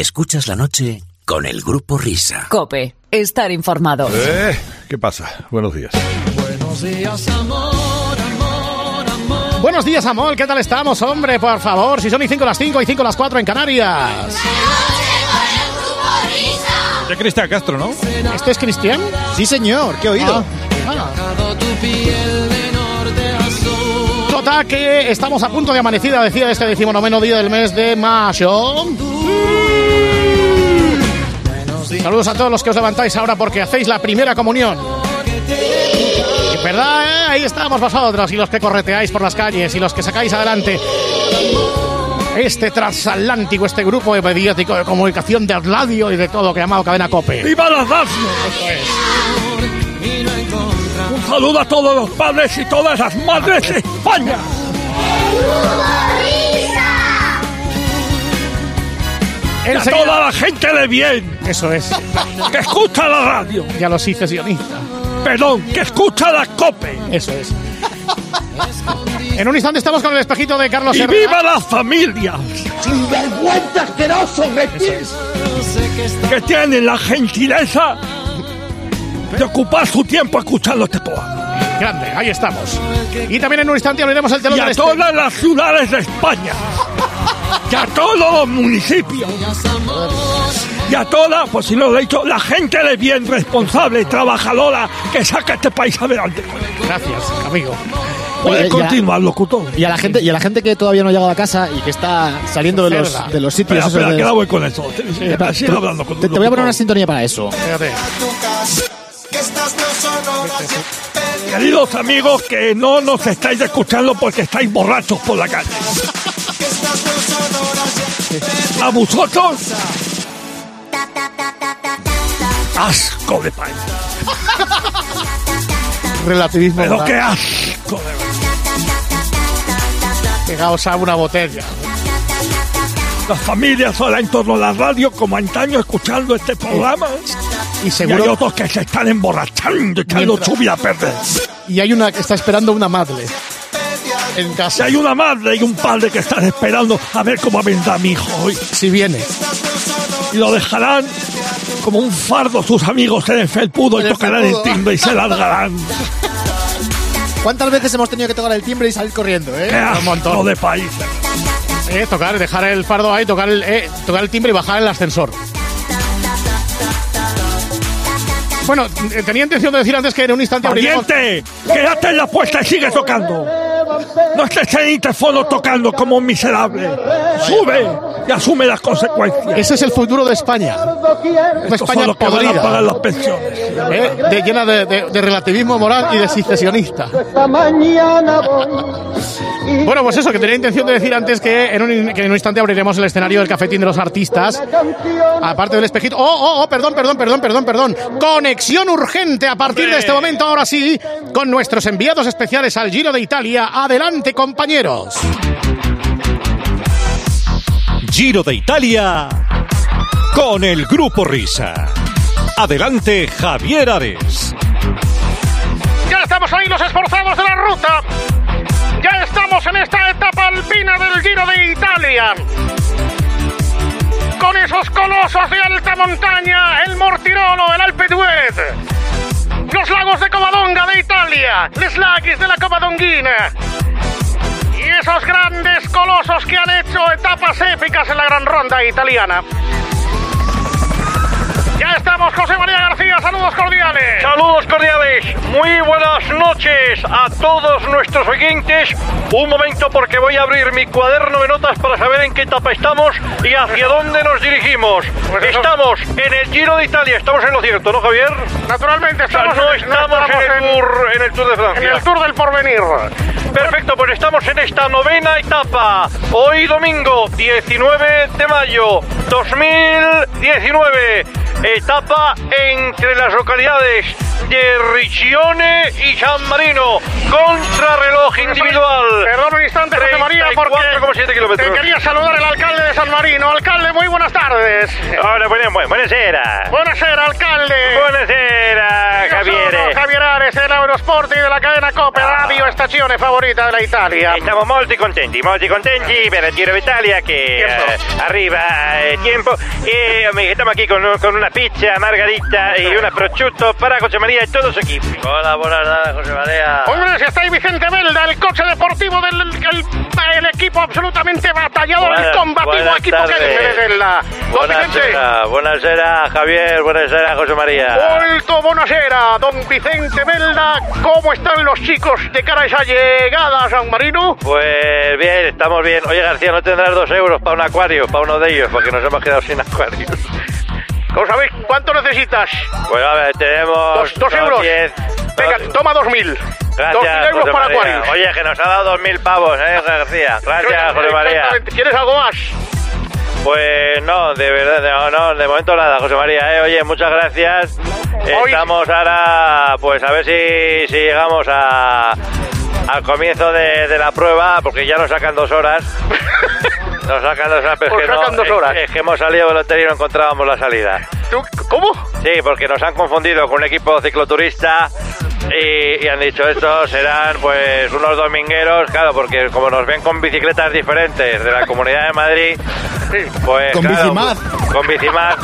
Escuchas la noche con el grupo Risa. Cope, estar informado. Eh, ¿Qué pasa? Buenos días. Buenos días, amor, amor, amor. Buenos días, amor. ¿Qué tal estamos, hombre? Por favor, si son y 5 las 5 y 5 las 4 en Canarias. De Cristian Castro, ¿no? ¿Este es Cristian? Sí, señor, ¿qué oído? Bajado tu piel de norte a sur. Total, que estamos a punto de amanecida, decía este decimonoveno día del mes de mayo. Saludos a todos los que os levantáis ahora porque hacéis la primera comunión. Y ¿Verdad? eh? Ahí estamos vosotros y los que correteáis por las calles y los que sacáis adelante este transatlántico, este grupo de mediático de comunicación de radio y de todo que llamado Cadena Cope. ¡Viva las radio! Encontramos Un saludo a todos los padres y todas las madres de España. Y a Enseguida- toda la gente de bien Eso es. que escucha la radio. Ya los hice sionistas. Perdón, que escucha la COPE. Eso es. En un instante estamos con el espejito de Carlos ¡Y Herrera. viva las familias sé que está que tienen la gentileza de ocupar su tiempo escuchando este programa! Grande, ahí estamos. Y también en un instante abriremos el telón Y del a este- todas las ciudades de España. Y a todos los municipios. Y a toda, pues si no lo he dicho, la gente de bien, responsable, trabajadora, que saca este país adelante. Gracias, amigo. Puede Oye, ya- continuar, locutor. Y a la gente, y a la gente que todavía no ha llegado a casa y que está saliendo de los, de los sitios Espera, espera, de- que la voy con eso. Espera, Sigue te- hablando con te, tu te voy a poner una sintonía para eso. Fíjate. Queridos amigos que no nos estáis escuchando porque estáis borrachos por la calle. A vosotros. Asco de país. Relativismo. Pero qué asco de verdad. Pegaos a una botella. Las familias ahora en torno a la radio, como antaño, escuchando este programa. Y Y hay seguro. otros que se están emborrachando, echando Mientras- su vida a perder. Y hay una que está esperando una madre. En Si casa. hay una madre y un padre que están esperando a ver cómo vendrá mi hijo hoy. Si viene. Y lo dejarán como un fardo sus amigos en el felpudo y En el tocarán el timbre y se largarán. ¿Cuántas veces hemos tenido que tocar el timbre y salir corriendo, ¡Qué eh? asco montón. de país! Eh, tocar, dejar el fardo ahí, tocar el, eh, tocar el timbre y bajar el ascensor. Bueno, eh, tenía intención de decir antes que en un instante abriremos... ¡Valiente! ¡Quédate en la puerta y sigue tocando! No estés en el teléfono tocando como un miserable. ¡Sube! Y asume las consecuencias. Ese es el futuro de España. Una España los que van a pagar podrida. las pensiones. eh, de, llena de, de- de relativismo moral y de secesionista. Bueno, pues eso, que tenía intención de decir antes que en, un, que en un instante abriremos el escenario del cafetín de los artistas. Aparte del espejito. Oh, oh, oh, perdón, perdón, perdón, perdón, perdón. Conexión urgente a partir de este momento, ahora sí, con nuestros enviados especiales al Giro de Italia. Adelante, compañeros. Giro de Italia con el Grupo Risa. Adelante Javier Ares. Ya estamos ahí los esforzados de la ruta. Ya estamos en esta etapa alpina del Giro de Italia. Con esos colosos de alta montaña, el Mortirolo, el Alpe d'Huez, los lagos de Covadonga de Italia, les lagos de la Covadonguina. Esos grandes colosos que han hecho etapas épicas en la gran ronda italiana. Ya estamos, José María García, saludos cordiales. Saludos cordiales, muy buenas noches a todos nuestros oyentes. Un momento porque voy a abrir mi cuaderno de notas para saber en qué etapa estamos y hacia dónde nos dirigimos. Pues Estamos en el Giro de Italia, estamos en lo cierto, ¿no Javier? Naturalmente, O sea, estamos, no estamos en el, tour, en el Tour de en Francia. el Tour del Porvenir. Perfecto, pues estamos en esta novena etapa. Hoy domingo 19 de mayo 2019. Etapa entre las localidades de Riccione y San Marino. Contrarreloj individual. Perdón un instante, José María, porque 34,7 kilómetros. te quería saludar el alcalde de San Marino. Alcalde, muy buenas tardes. Hola, buenas, buenas, buonasera. Buonasera, alcalde. Buonasera, Io sono Javier. Javier Javier, el Eurosport y de la cadena Cope Radio, estazione favorita della Italia. Siamo molto contenti, molto contenti per il Giro d'Italia che eh, arriva a tiempo e eh, estamos aquí con, con una pizza margarita y una prosciutto para José María y todo su equipo. Hola, buenas tardes, José María. Hombre, si está ahí Vicente Belda, el coche deportivo del el, el equipo absolutamente batallador, el Buenas- combativo buenas equipo que tardes. dice Belda. Don Vicente. Buonasera, buonasera Javier, buonasera José María. Molto buonasera, don Vicente Belda. ¿Cómo están los chicos de cara a esa llegada a San Marino? Pues bien, estamos bien. Oye García, ¿no tendrás dos euros para un acuario, para uno de ellos? Porque nos hemos quedado sin acuarios. ¿Cómo sabéis cuánto necesitas? Pues a ver, tenemos... Dos, euros. diez, Venga, dos- toma dos mil. Gracias, dos mil euros José para acuarios. Oye, que nos ha dado dos mil pavos, ¿eh, García? Gracias, José María. ¿Quieres algo más? Pues no, de verdad, no, no, de momento nada, José María, ¿eh? Oye, muchas gracias. Hoy- Estamos ahora, pues a ver si, si llegamos a, al comienzo de, de la prueba, porque ya nos sacan dos horas. Nos sacan dos horas, es que no, sacan dos es- horas. Es, que hemos salido del hotel y no encontrábamos la salida. ¿Tú- ¿Cómo? Sí, porque nos han confundido con un equipo cicloturista y, y han dicho estos serán pues unos domingueros, claro, porque como nos ven con bicicletas diferentes de la Comunidad de Madrid, pues Con claro, Bicimad. con Bicimad,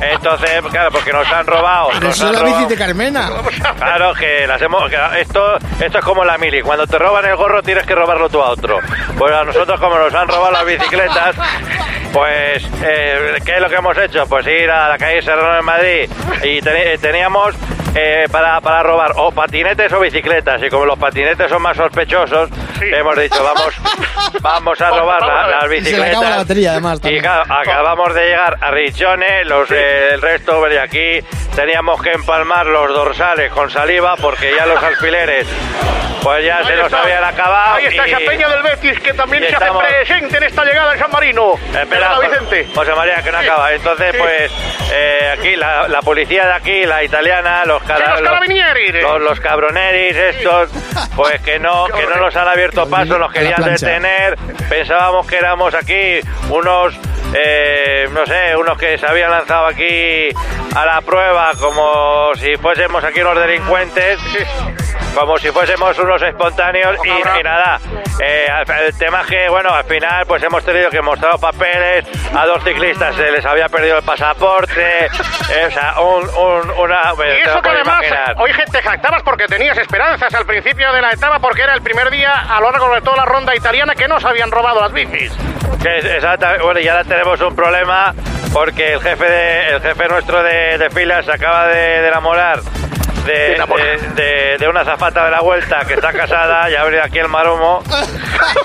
entonces claro, porque nos han robado, Pero nos eso han es la bici de Carmena. Claro que las hemos, que esto, esto es como la mili. Cuando te roban el gorro tienes que robarlo tú a otro. Pues a nosotros como nos han robado las bicicletas, pues eh, ¿qué es lo que hemos hecho? Pues ir a la calle Serrano en Madrid y teníamos eh, para, para robar o patinetes o bicicletas y como los patinetes son más sospechosos, hemos dicho vamos vamos a robar la- las Y se le acaba la bicicletas. batería, además, Y también. claro, acabamos de llegar a Richones, los, eh, el resto, y aquí teníamos que empalmar los dorsales con saliva porque ya los alfileres pues ya se Ahí está. habían acabado. Ahí está y- esa peña del Betis que también y se estamos- hace presente en esta llegada de San Marino. Espera, Perdona, Jo- Vicente. José María, que no Sí. acaba. Entonces, Sí. pues, eh, aquí la, la policía de aquí, la italiana, los, cara- Sí, los carabinieri. los, los cabroneris estos, pues que no, que no nos han abierto paso, la querían detener. Pensábamos que éramos aquí unos, eh, no sé, unos que se habían lanzado aquí a la prueba como si fuésemos aquí unos delincuentes. Como si fuésemos unos espontáneos y, y nada. Eh, el tema es que, bueno, al final pues hemos tenido que mostrar papeles, a dos ciclistas se les había perdido el pasaporte, eh, o sea, un, un- una... Y eso que además, imaginar. hoy te jactabas porque tenías esperanzas al principio de la etapa porque era el primer día a lo largo de toda la ronda italiana que no se habían robado las bicis. Exactamente, bueno, y ahora tenemos un problema porque el jefe de, el jefe nuestro de, de filas se acaba de, de enamorar de, una zafata de la vuelta que está casada y ha venido aquí el maromo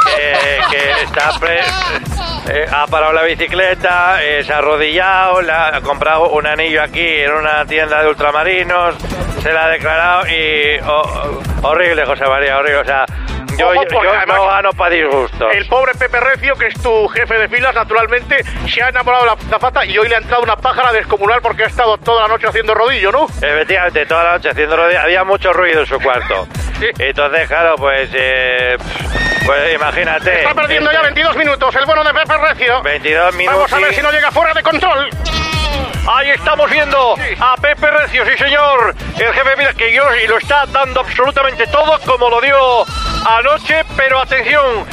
que, que está pre- eh, ha parado la bicicleta, eh, se ha arrodillado, le ha comprado un anillo aquí en una tienda de ultramarinos, se la ha declarado y oh, oh, horrible, José María, horrible. O sea, yo, Ojo, yo, porque yo además- no gano para disgustos. El pobre Pepe Recio, que es tu jefe de filas, naturalmente se ha enamorado de la zafata y hoy le ha entrado una pájara descomunal porque ha estado toda la noche haciendo rodillo, ¿no? Efectivamente, toda la noche haciendo rodillas. Había mucho ruido en su cuarto. Entonces, claro, pues, eh, pues imagínate. Está perdiendo este, ya 22 minutos el bueno de Pepe Recio. 22 minutos. Vamos a ver y- si no llega fuera de control. Ahí estamos viendo a Pepe Recio, sí señor. El jefe, mira que yo lo está dando absolutamente todo como lo dio anoche, pero atención,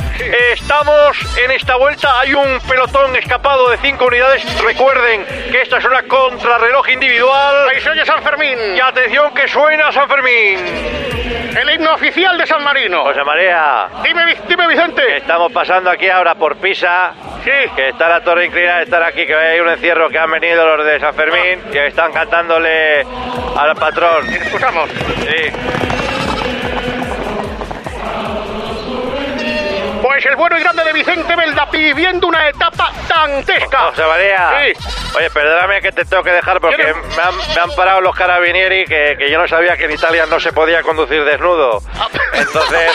estamos en esta vuelta, hay un pelotón escapado de cinco unidades. Recuerden que esta es una contrarreloj individual. Ahí se oye San Fermín. Y atención que suena San Fermín. El himno oficial de San Marino. José María, Dime, dime Vicente. estamos pasando aquí ahora por Pisa. Sí. Que está la torre inclinada, estar aquí, que hay un encierro que han venido los de San Fermín y están cantándole al patrón. Escuchamos. Sí. Pues el bueno y grande de Vicente Belda viviendo una etapa dantesca. José María. Sí. Oye, perdóname que te tengo que dejar porque me han, me han parado los carabinieri que, que yo no sabía que en Italia no se podía conducir desnudo. Entonces,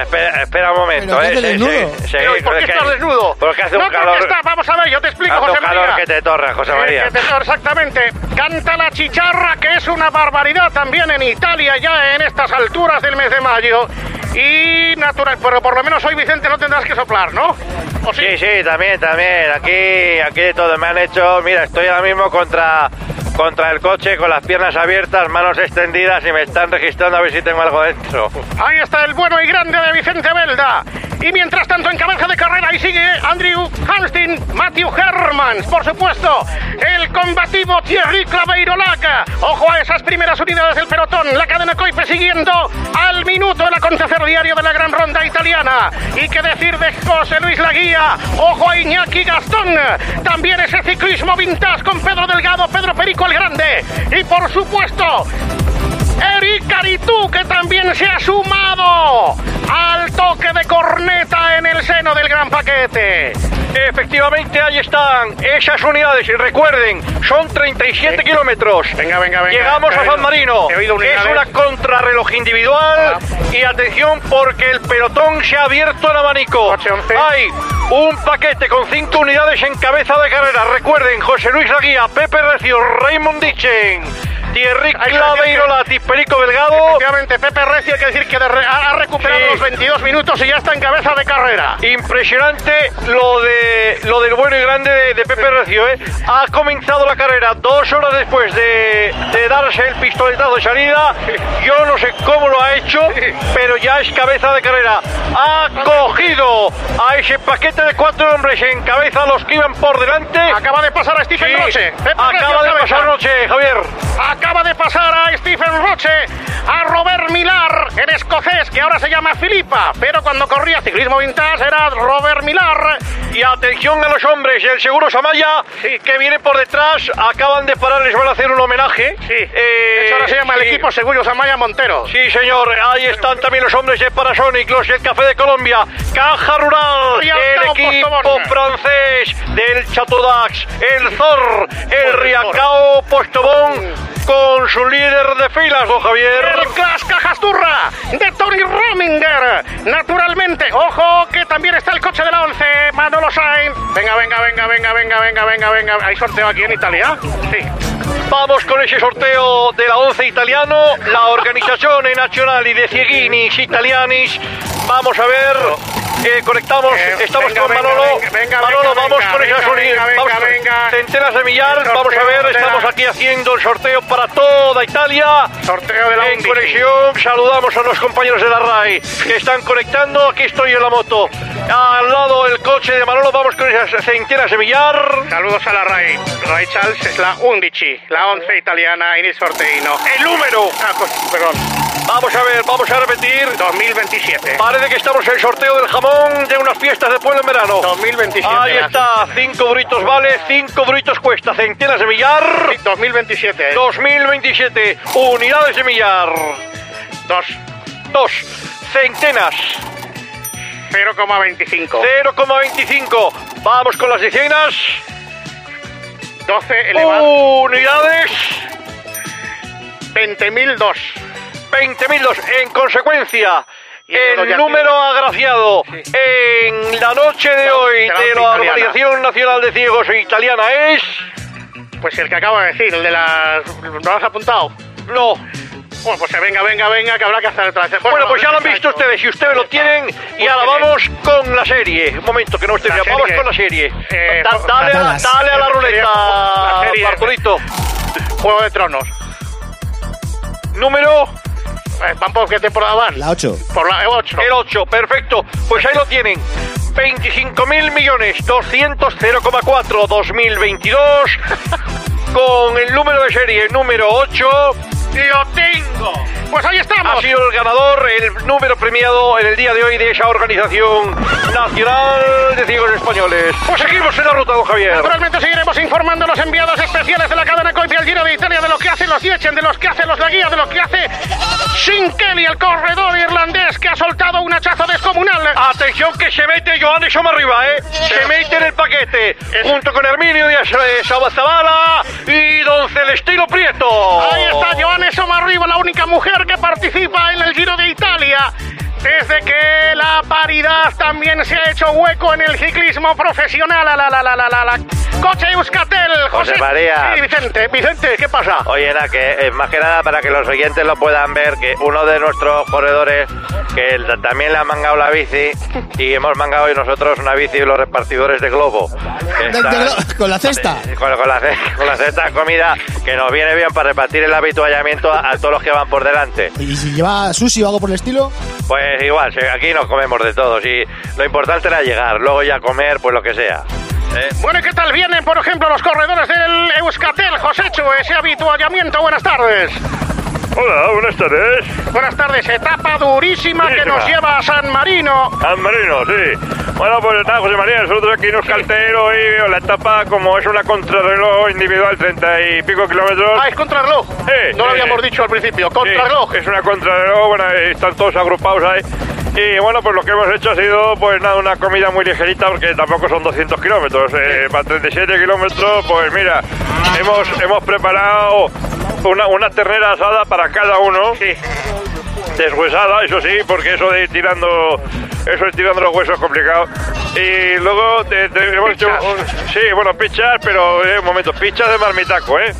espera, espera un momento, ¿Pero qué ¿eh? hace Se- desnudo? se- se- Pero, ¿y ¿Por qué estás desnudo? Porque hace no, un calor. porque está. Vamos a ver, yo te explico, Hace José un calor María. que te torra, José Eh, María. que te- exactamente. Canta la chicharra, que es una barbaridad también en Italia, ya en estas alturas del mes de mayo. Y natural, pero por lo menos Vicente, no tendrás que soplar, ¿no? ¿O sí? Sí, sí, también, también. Aquí, aquí de todo. Me han hecho, mira, estoy ahora mismo contra contra el coche con las piernas abiertas, manos extendidas y me están registrando a ver si tengo algo dentro. Ahí está el bueno y grande de Vicente Belda. Y mientras tanto, en cabeza de carrera, ahí sigue Andrew Matthew Hermans, por supuesto, el combativo Thierry Claveirolac. Ojo a esas primeras unidades del pelotón. La cadena Coife siguiendo al minuto el acontecer diario de la gran ronda italiana. Y qué decir de José Luis Laguía. Ojo a Iñaki Gastón. También ese ciclismo vintage con Pedro Delgado, Pedro Perico el Grande. Y por supuesto, Eric Caritú, que también se ha sumado al toque de corneta en el seno del gran paquete. Efectivamente, ahí están esas unidades. Y recuerden, son 37 kilómetros. Venga, venga, venga. Llegamos a San Marino. Es una contrarreloj individual. Ah. Y atención, porque el pelotón se ha abierto en abanico. Hay un paquete con cinco unidades en cabeza de carrera. Recuerden, José Luis Laguía, Pepe Recio, Raymond Dichen, Thierry Hay que Claveirola, Perico Delgado. Efectivamente, Pepe Recio, hay que decir que de re- ha ha recuperado Sí. los 22 minutos y ya está en cabeza de carrera. Impresionante lo de lo del bueno y grande de, de Pepe Recio, ¿eh? Ha comenzado la carrera dos horas después de, de darse el pistoletazo de salida. Yo no sé cómo lo ha hecho, pero ya es cabeza de carrera. Ha cogido a ese paquete de cuatro hombres en cabeza, los que iban por delante. Acaba de pasar a Stephen Sí. Pepe Recio acaba de cabeza. pasar noche, Javier. Acaba de pasar a Stephen Roche, a Robert Millar, en escocés, que ahora se llama Filipa, pero cuando corría ciclismo vintage era Robert Millar. Y atención a los hombres, el seguro Samaya, que viene por detrás, acaban de parar, les van a hacer un homenaje. Sí, Eh, ahora se llama el equipo Seguros Amaya Montero. Sí, señor, ahí están también los hombres de Parasonic, los del Café de Colombia, Caja Rural, el equipo Postobón. francés del Chateau d'Ax, el Zor, el Riacao Postobón, con su líder de filas, don Javier. El Clash Cajasturra de Tony Rominger. Naturalmente, ojo que también está el coche de la 11, Manolo Sainz. Venga, venga, venga, venga, venga, venga, venga, venga. ¿Hay sorteo aquí en Italia? Sí. Vamos con ese sorteo de la 11 italiano, la Organizzazione Nazionale de Cieguinis Italianis. Vamos a ver, eh, conectamos, Eh, estamos venga, con Manolo. venga, venga, Manolo, vamos con esas unidades, centenas de millar. Vamos a ver, la- estamos aquí haciendo el sorteo para toda Italia. Sorteo de la En conexión, saludamos a los compañeros de la RAI que están conectando. Aquí estoy en la moto. Al lado el coche de Manolo, vamos con esas centenas de millar. Saludos a la Ray. Ray Charles es la Undici, la 11 italiana en el sorteino. El número. Ah, co- perdón, Vamos a ver, vamos a repetir. 2027. Parece que estamos en el sorteo del jamón de unas fiestas de pueblo en verano. 2027. Ahí está, cinco britos vale, cinco britos cuesta, centenas de millar. Sí, 2027. 2027, unidades de millar. Dos. Dos, centenas, 0,25. 0,25. Vamos con las decenas. 12 elevado. Unidades, 20.002. 20.002. En consecuencia, el número agraciado en la noche de hoy de la. Organización Nacional de Ciegos Italiana es... Pues el que acabo de decir, el de las... ¿No lo has apuntado? No. Bueno, pues venga, venga, venga, que habrá que hacer otra vez. Bueno, pues ya lo han exacto. visto ustedes, si ustedes lo tienen, y ahora vamos con la serie. Un momento, que no estoy bien. Vamos con la serie. Eh, Da- dale, a, dale a la ruleta. Arturito. Juego de Tronos. Número, Eh, ¿Van por qué temporada van? La 8. Por la 8. el 8, perfecto. Pues ahí lo tienen. 25 mil millones 200 0,4 2022 con el número de serie número 8 lo tengo Pues ahí estamos. ha sido el ganador el número premiado en el día de hoy de esa organización nacional de ciegos españoles pues seguimos en la ruta don Javier Naturalmente seguiremos informando a los enviados especiales de la cadena Coipi al Giro de Italia de lo que hacen los Diechen, de los que hacen los Laguía, de lo que hace Shin Kelly, el corredor irlandés que ha soltado un hachazo descomunal. Atención que se mete Joan Soma arriba, ¿eh? Se mete en el paquete, junto con Herminio Díaz eh, Zabala y Don Celestino Prieto. Ahí está Joanne Somarriba, la única mujer que participa en el Giro de Italia. Desde que la paridad también se ha hecho hueco en el ciclismo profesional. La, la, la, la, la. Coche Euskaltel, José. José María. Sí, Vicente. Vicente, ¿qué pasa? Oye, era que eh, más que nada para que los oyentes lo puedan ver, que uno de nuestros corredores que él también le ha mangado la bici y hemos mangado hoy nosotros una bici de los repartidores de Globo. que De- de están- glo- con la cesta. Con, con la, con la cesta de comida que nos viene bien para repartir el habituallamiento a, a todos los que van por delante. Y si lleva sushi o algo por el estilo, Pues igual, si aquí nos comemos de todos y lo importante era llegar, luego ya comer, pues lo que sea. ¿eh? Bueno, ¿y qué tal vienen, por ejemplo, los corredores del Euskatel, Josécho, ese habituallamiento? Buenas tardes. Hola, buenas tardes. Buenas tardes, etapa durísima que nos lleva a San Marino. San Marino, sí. Bueno, pues nada, José María, nosotros aquí nos caltero y la etapa, como es una contrarreloj individual, 30 y pico kilómetros. Ah, es contrarreloj. Sí, no lo sí. habíamos dicho al principio, Sí, contrarreloj. es una contrarreloj, bueno, están todos agrupados ahí. Y bueno, pues lo que hemos hecho ha sido, pues nada, una comida muy ligerita, porque tampoco son 200 kilómetros. Eh, para 37 kilómetros, pues mira, hemos, hemos preparado una, una ternera asada para cada uno. Deshuesada, eso sí, porque eso de ir tirando, eso tirando los huesos es complicado. Y luego te- te- hemos hecho, un- sí, bueno, pichas, pero eh, un momento, pichas de marmitaco, ¿eh?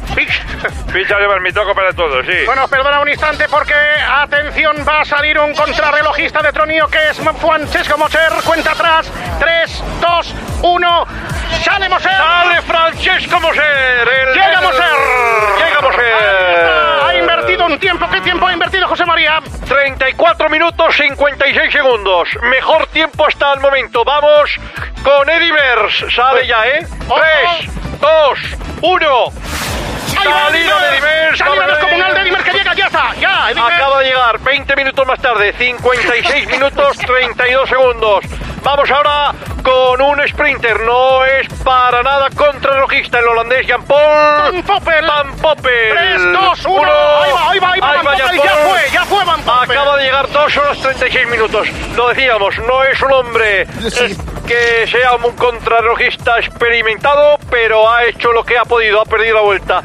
Pichas de marmitaco para todos, sí. Bueno, perdona un instante porque, atención, va a salir un contrarrelojista de Tronío que es Francesco Moser. Cuenta atrás. 3, 2, 1. ¡Sale Moser! ¡Sale Francesco Moser! el- ¡Llega Moser! ¡Llega Moser! Invertido un tiempo. ¿Qué tiempo ha invertido José María? 34 minutos 56 segundos. Mejor tiempo hasta el momento. Vamos con Edivers. Sale ya, ¿eh? Ojo. 3, 2, 1. Ahí va Salida de Edivers. Salida descomunal de Edimer que llega. Ya está. Ya. Acaba de llegar 20 minutos más tarde, 56 minutos 32 segundos. Vamos ahora con un sprinter, no es para nada contrarrelojista el holandés Jan Paul Van Poppel. Van Poppel. 3, 2, 1. Uno. Ahí va, ahí va, ahí va. Van Jan Poppel. Ya fue, ya fue Van Poppel. Acaba de llegar 2 horas 36 minutos. Lo decíamos, no es un hombre Sí. que sea un contrarrelojista experimentado, pero ha hecho lo que ha podido, ha perdido la vuelta.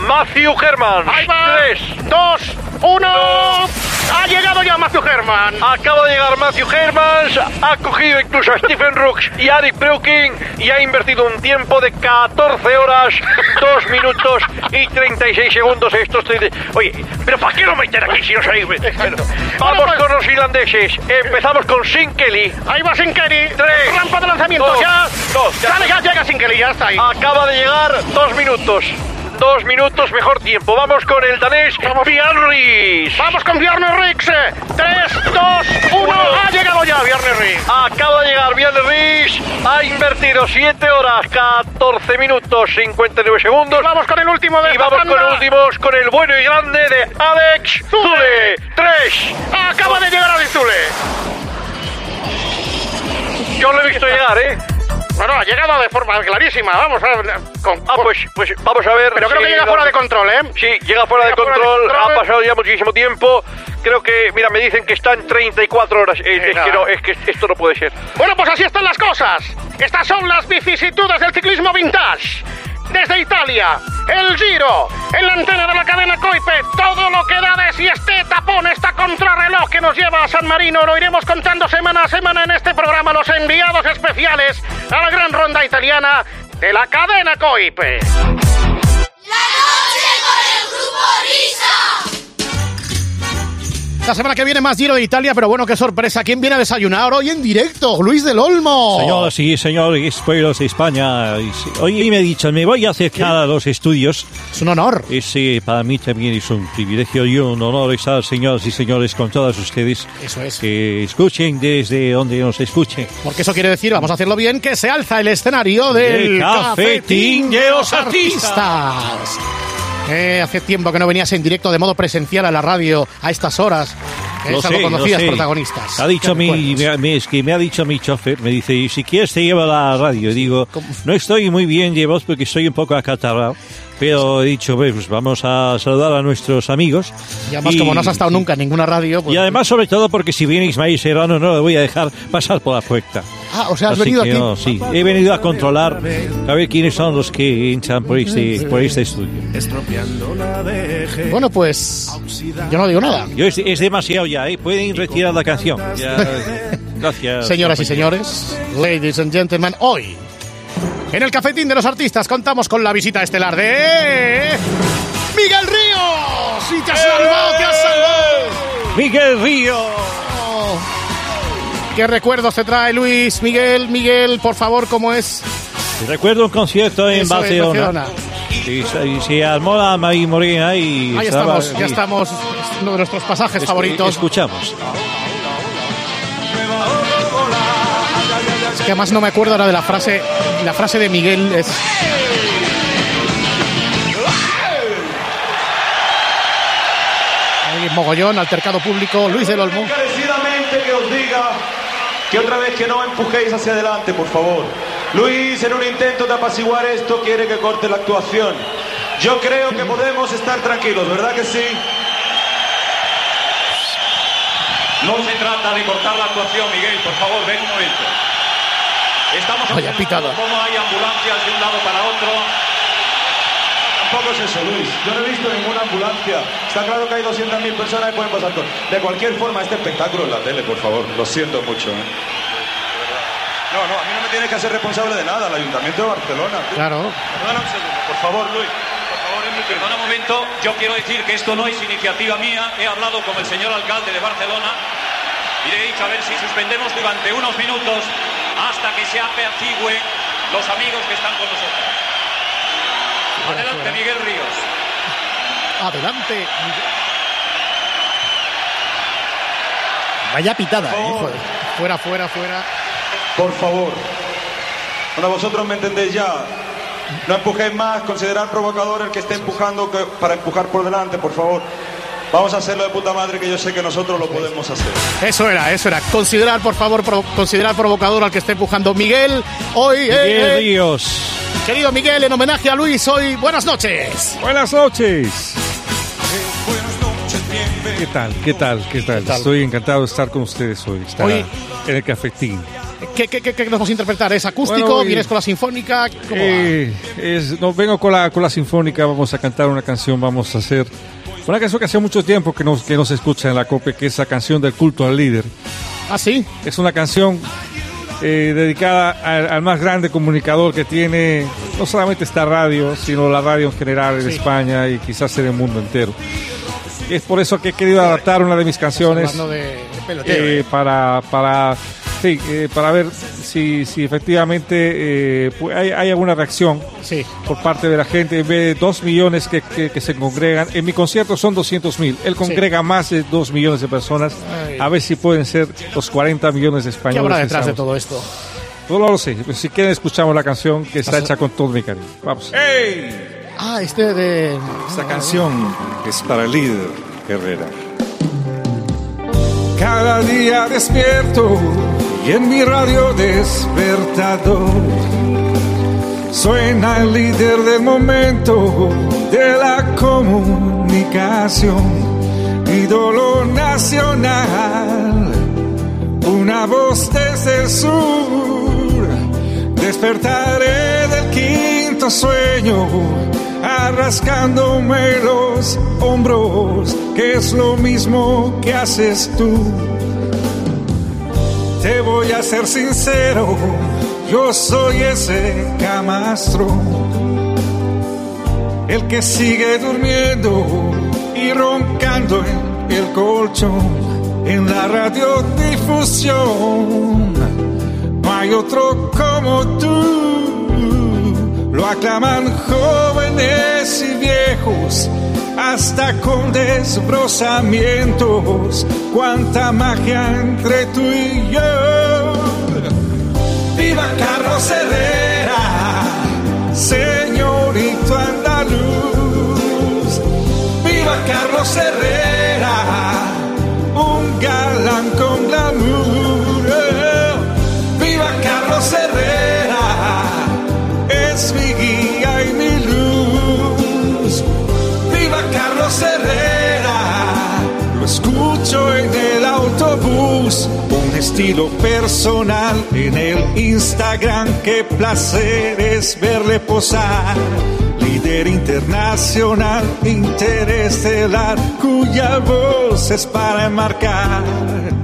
Matthew Herman. Ahí va. 3, 2, 1. Ha llegado ya Matthew Herman. Acaba de llegar Matthew Hermans, ha cogido incluso a Stephen Rooks y a Eric Breuking y ha invertido un tiempo de 14 horas, 2 minutos y 36 segundos. Estos tre- Oye, pero ¿para qué lo meten aquí si no sabéis? Bueno, Vamos pues- con los irlandeses. Empezamos con Sin Kelly. Ahí va Sinkeli. Tres, Rampa de lanzamiento. dos, ya. dos, ya. Sale, ya llega Sinkeli. Ya está ahí. Acaba de llegar 2 minutos. 2 minutos, mejor tiempo. Vamos con el danés Bjarne Riis. Vamos con Bjarne Rix. 3, 2, 1. Ha llegado ya Bjarne Rix. Acaba de llegar Bjarne Riis, ha invertido 7 horas, 14 minutos, 59 segundos. Vamos con el último de Y vamos con tanda. últimos, con el bueno y grande de Alex Zule. 3. Acaba de llegar Alizule. Yo lo he visto llegar, ¿eh? Bueno, ha llegado de forma clarísima. Vamos a ver. con- Ah, pues, pues vamos a ver. Pero creo si que llega fuera de control, ¿eh? Sí, llega fuera de Llega fuera de control, control. ha pasado ya muchísimo tiempo. Creo que, mira, me dicen que está en 34 horas. Es nada. que no, es que esto no puede ser. Bueno, pues así están las cosas. Estas son las vicisitudes del ciclismo vintage. Desde Italia, el Giro, en la antena de la cadena Coipe, todo lo que da de si este tapón, esta contrarreloj que nos lleva a San Marino, lo iremos contando semana a semana en este programa, los enviados especiales a la gran ronda italiana de la cadena Coipe. La semana que viene más Giro de Italia, pero bueno, qué sorpresa. ¿Quién viene a desayunar hoy en directo? Luis del Olmo. Señor, sí, señor, pueblos de España. Y sí, Hoy me ha dicho, me voy a acercar a los estudios. Es un honor. Ese para mí también es un privilegio y un honor estar, señoras y señores, con todos ustedes. Eso es. Que escuchen desde donde nos escuchen. Porque eso quiere decir, vamos a hacerlo bien, que se alza el escenario del El cafetín de los artistas. Eh, hace tiempo que no venías en directo de modo presencial a la radio a estas horas. Lo sé, lo sé. protagonistas. Ha dicho ¿Qué mi, me- es que me ha dicho mi chofer, me dice, "Y si quieres te llevo a la radio. Y digo, no estoy muy bien voz porque estoy un poco acatarrado. Pero he dicho, "Bueno, pues vamos a saludar a nuestros amigos. Y además, como no has estado nunca en ninguna radio, pues... Y además, sobre todo, porque si viene Ismael Serrano, no le voy a dejar pasar por la puerta. Ah, o sea, has Así venido aquí... no, sí, he venido a controlar, a ver quiénes son los que entran por este, por este estudio. Bueno, pues... Yo no digo nada. Yo es, es demasiado ya, ¿eh? Pueden retirar la canción. Ya, gracias. Señoras y señores, ladies and gentlemen, hoy en el cafetín de los artistas contamos con la visita estelar de Miguel Ríos. ¡Sí te has salvado, te has salvado! Miguel Río. ¿Qué recuerdos te trae Luis? Miguel, Miguel, por favor, ¿cómo es? Recuerdo un concierto en Eso, en Barcelona. Barcelona. Y, y se armó la María Morena y Ahí estamos, ya y- estamos. es Uno de nuestros pasajes es- favoritos. Escuchamos. Es que además no me acuerdo ahora de la frase. La frase de Miguel es. Ahí, mogollón, altercado público, Luis del Olmo. Encarecidamente que os diga que otra vez que no empujéis hacia adelante, por favor. Luis, en un intento de apaciguar esto, quiere que corte la actuación. Yo creo que podemos estar tranquilos, ¿verdad que sí? No se trata de cortar la actuación, Miguel, por favor, ven un momento. Estamos Vaya observando pitada. cómo hay ambulancias de un lado para otro. Tampoco es eso, Luis. Yo no he visto ninguna ambulancia. Está claro que hay 200.000 personas que pueden pasar con... De cualquier forma, este espectáculo en la tele, por favor. Lo siento mucho. ¿eh? No, no, a mí no me tienes que hacer responsable de nada. El Ayuntamiento de Barcelona. Claro. Perdona un segundo, por favor, Luis. Por favor, Enrique, perdona un momento. Yo quiero decir que esto no es iniciativa mía. He hablado con el señor alcalde de Barcelona y le he dicho a ver si suspendemos durante unos minutos hasta que se apercigüe los amigos que están con nosotros. Adelante, Miguel Ríos. Adelante. Miguel. Vaya pitada, ¿eh? Fuera, fuera, fuera. Por favor. Bueno, vosotros me entendéis ya. No empujéis más, considerad provocador el que esté empujando que- para empujar por delante, por favor. Vamos a hacerlo de puta madre que yo sé que nosotros lo podemos hacer. Eso era, eso era. Considerar, por favor, pro- considerar provocador al que esté empujando Miguel. Hoy, eh, Miguel eh, Ríos. querido Miguel, en homenaje a Luis, hoy, buenas noches. Buenas noches. ¿Qué tal? ¿Qué tal? ¿Qué tal? tal? Estoy encantado de estar con ustedes hoy. Estar Hoy- en el cafetín. ¿Qué, qué, qué, qué nos vamos a interpretar? ¿Es acústico? Bueno, ¿Vienes con la sinfónica? ¿Cómo va? Eh, es- no, vengo con la, con la sinfónica, vamos a cantar una canción, vamos a hacer una canción que hace mucho tiempo que nos, que nos escucha en la COPE, que es la canción del culto al líder. ¿Ah, sí? Es una canción eh, dedicada al, al más grande comunicador que tiene no solamente esta radio, sino la radio en general en Sí. España y quizás en el mundo entero. Es por eso que he querido adaptar una de mis canciones de, de peloteo. eh, ¿eh? para, para, sí, eh, para ver si, si efectivamente eh, pu- hay, hay alguna reacción Sí. por parte de la gente. En vez de dos millones que, que- que se congregan, en mi concierto son 200 mil. Él congrega más de dos millones de personas. Ay. A ver si pueden ser los 40 millones de ¿Qué españoles. habrá que detrás de todo esto? No lo sé. Pues si quieren, escuchamos la canción que está hecha con todo mi cariño. Vamos. Ah, este de... Esta canción es para el líder Herrera. Cada día despierto y en mi radio despertador suena el líder del momento de la comunicación, ídolo nacional, una voz desde el sur. Despertaré del quinto sueño, arrascándome los hombros, que es lo mismo que haces tú. Te voy a ser sincero, yo soy ese camastro, el que sigue durmiendo y roncando en el colchón, en la radiodifusión. No hay otro como tú. Lo aclaman jóvenes y viejos, hasta con desbrozamientos. Cuánta magia entre tú y yo. Viva Carlos Herrera, señorito andaluz. Viva Carlos Herrera, en el autobús. Un estilo personal en el Instagram, qué placer es verle posar. Líder internacional, interestelar, cuya voz es para enmarcar.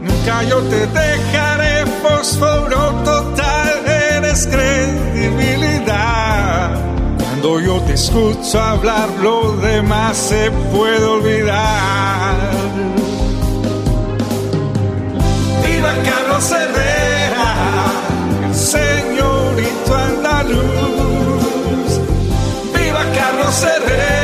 Nunca yo te dejaré, fósforo total, eres credibilidad. Cuando yo te escucho hablar, lo demás se puede olvidar. Viva Carlos Herrera,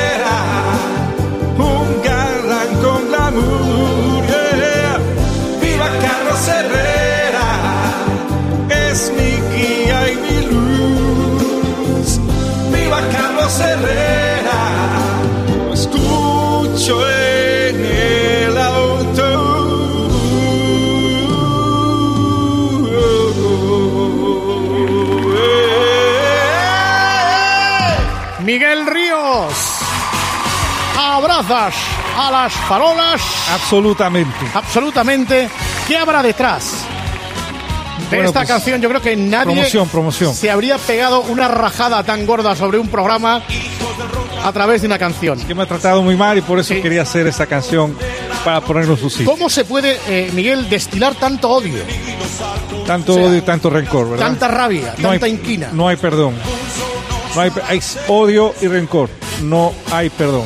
A las farolas. Absolutamente. Absolutamente. ¿Qué habrá detrás? De Bueno, esta pues, canción yo creo que nadie promoción, promoción. se habría pegado una rajada tan gorda sobre un programa a través de una canción. Que me ha tratado muy mal y por eso quería hacer esa canción para ponerlo en su sitio. ¿Cómo se puede, eh, Miguel, destilar tanto odio, Tanto o sea, odio y tanto rencor, ¿verdad? tanta rabia, No hay- tanta inquina? No hay perdón. No hay, hay odio y rencor. No hay perdón.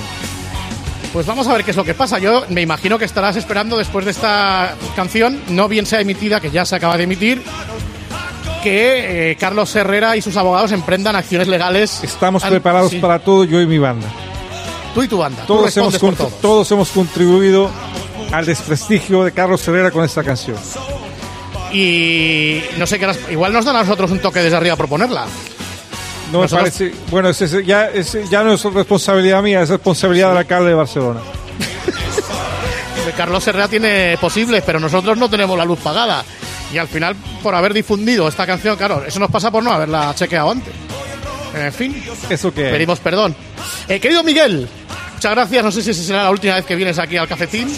Pues vamos a ver qué es lo que pasa. Yo me imagino que estarás esperando después de esta canción, no bien sea emitida, que ya se acaba de emitir, que eh, Carlos Herrera y sus abogados emprendan acciones legales. Estamos Al- preparados sí. para todo, yo y mi banda. Tú y tu banda. Todos hemos, por todos hemos contribuido al desprestigio de Carlos Herrera con esta canción. Y no sé qué Igual nos dan a nosotros un toque desde arriba a proponerla. No me Nosotros- parece. Bueno, ese- ese ya, ese ya no es responsabilidad mía, es responsabilidad del alcalde de Barcelona. Carlos Herrera tiene posibles, pero nosotros no tenemos la luz pagada. Y al final, por haber difundido esta canción, claro, eso nos pasa por no haberla chequeado antes. En fin, ¿Eso qué? pedimos perdón. Eh, querido Miguel, muchas gracias. No sé si será la última vez que vienes aquí al cafetín.